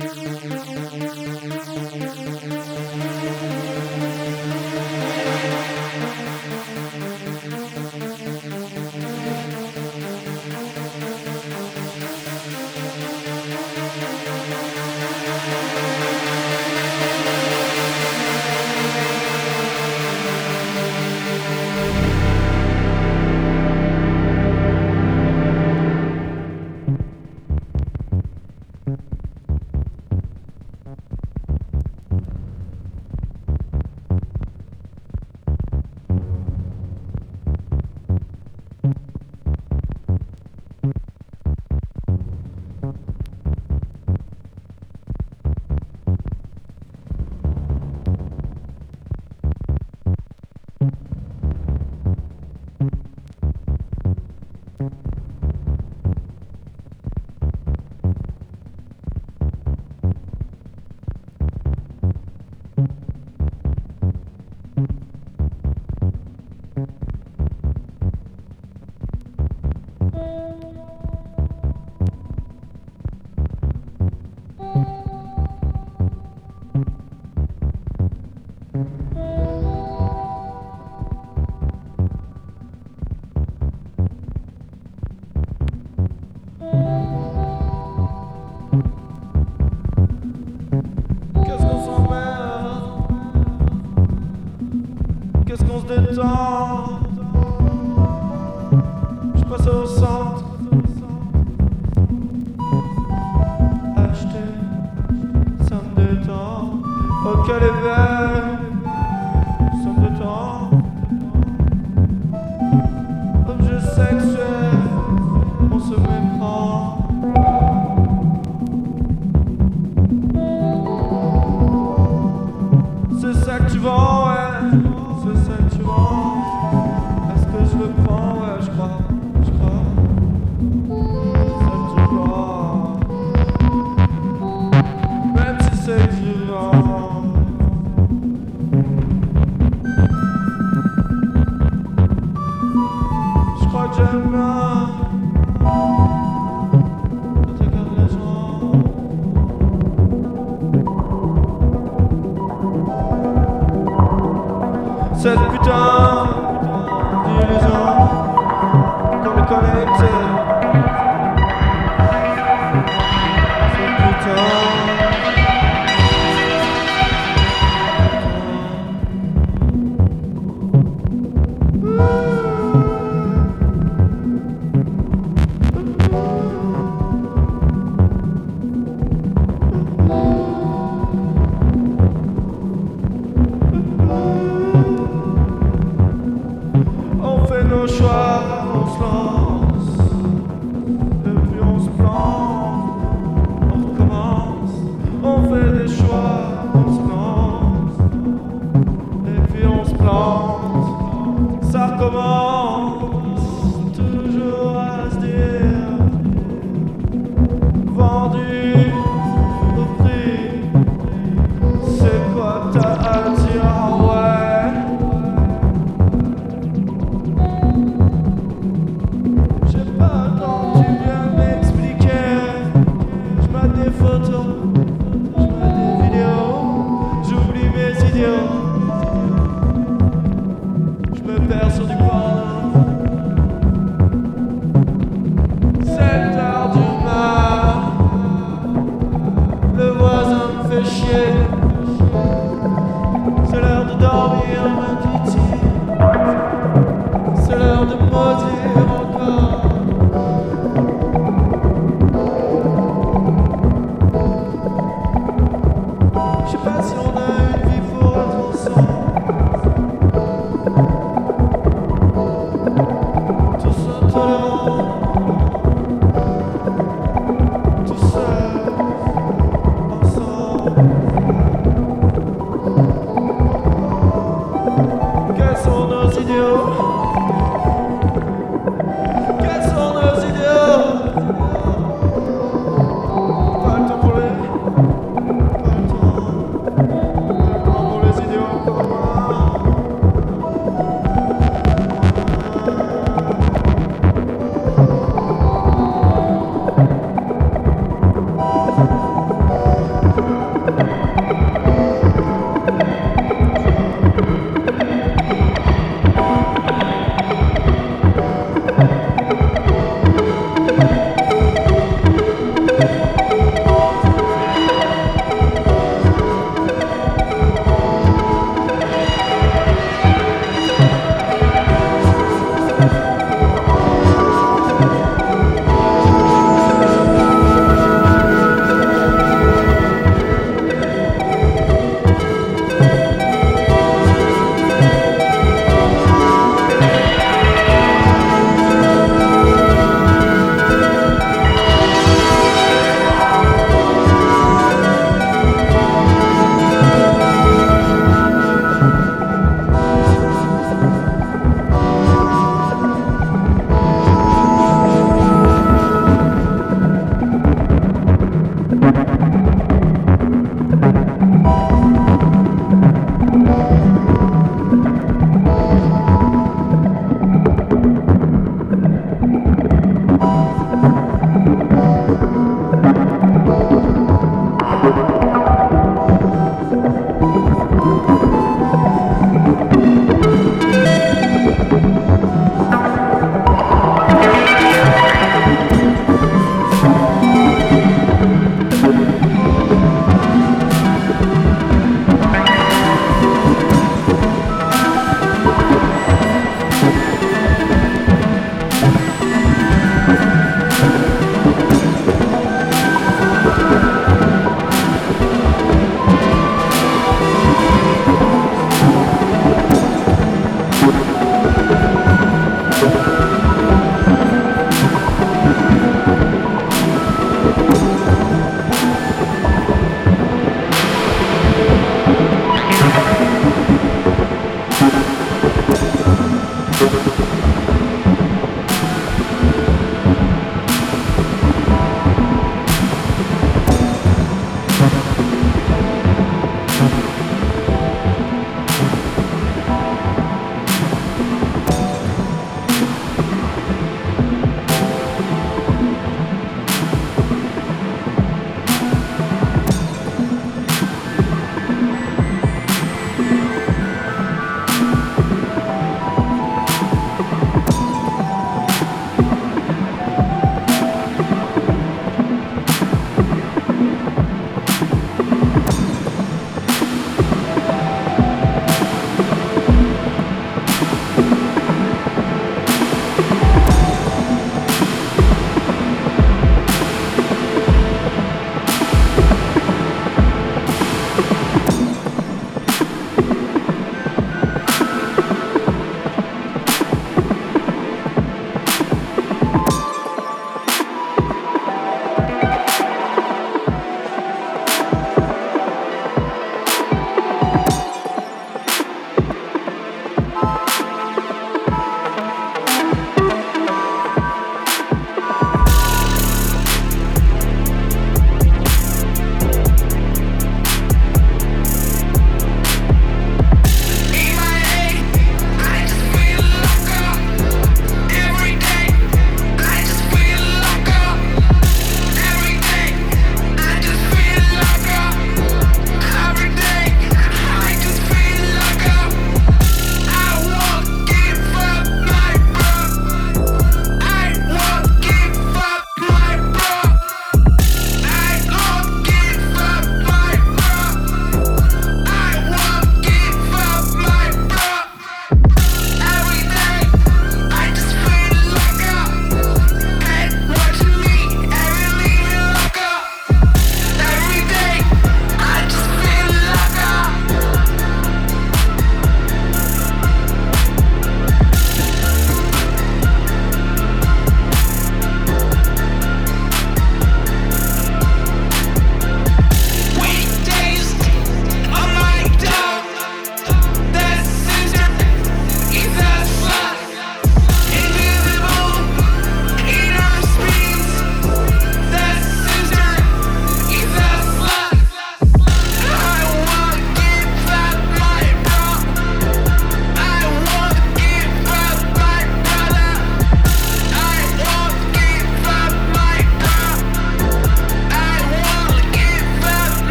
Thank you.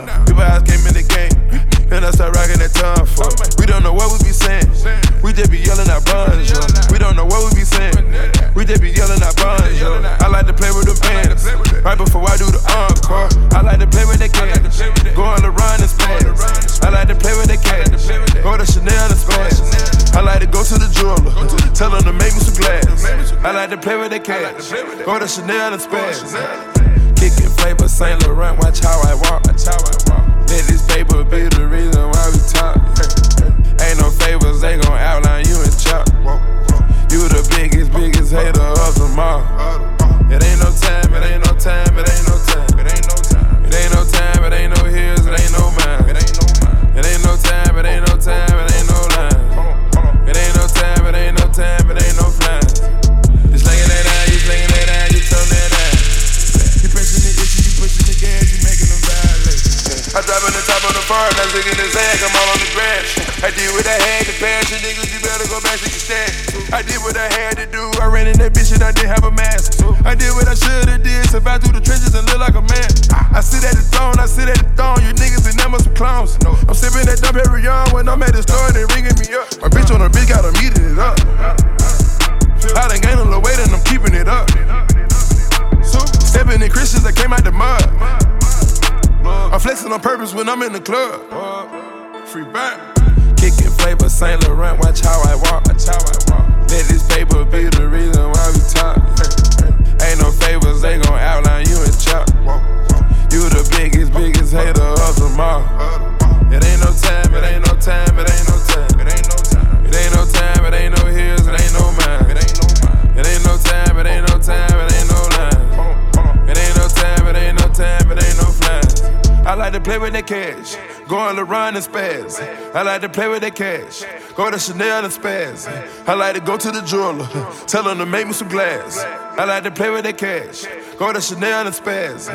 down. People eyes came in the game, and I start rocking that tongue for. We don't know what we be saying. We just be yelling our buns. We don't know what we be saying. We just be yelling our buns. I like to play with the pants, Right before I do the encore, I like to play with the cash, Go on the run and spends. I like to play with the cash, Go to Chanel and spends. I like to go to the jeweler, tell them to make me some glass. I like to play with the cash, go to Chanel and spend flavor, Saint Laurent. Watch how I walk. Watch how I walk. Let this paper be the reason why we talk. ride through the trenches and look like a man. I sit at the throne, I sit at the throne. You niggas and them are some clowns. I'm sipping that dump every yarn when I'm at the store, they ringing me up. My bitch on her bitch got her meeting it up. I done gained a little weight and I'm keeping it up. Stepping in Christians that came out the mud. I'm flexing on purpose when I'm in the club. play with that cash. Go on the run and spaz. I like to play with that cash. Go to Chanel and spaz. I like to go to the jeweler. Tell him to make me some glass. I like to play with that cash. Go to Chanel and spaz.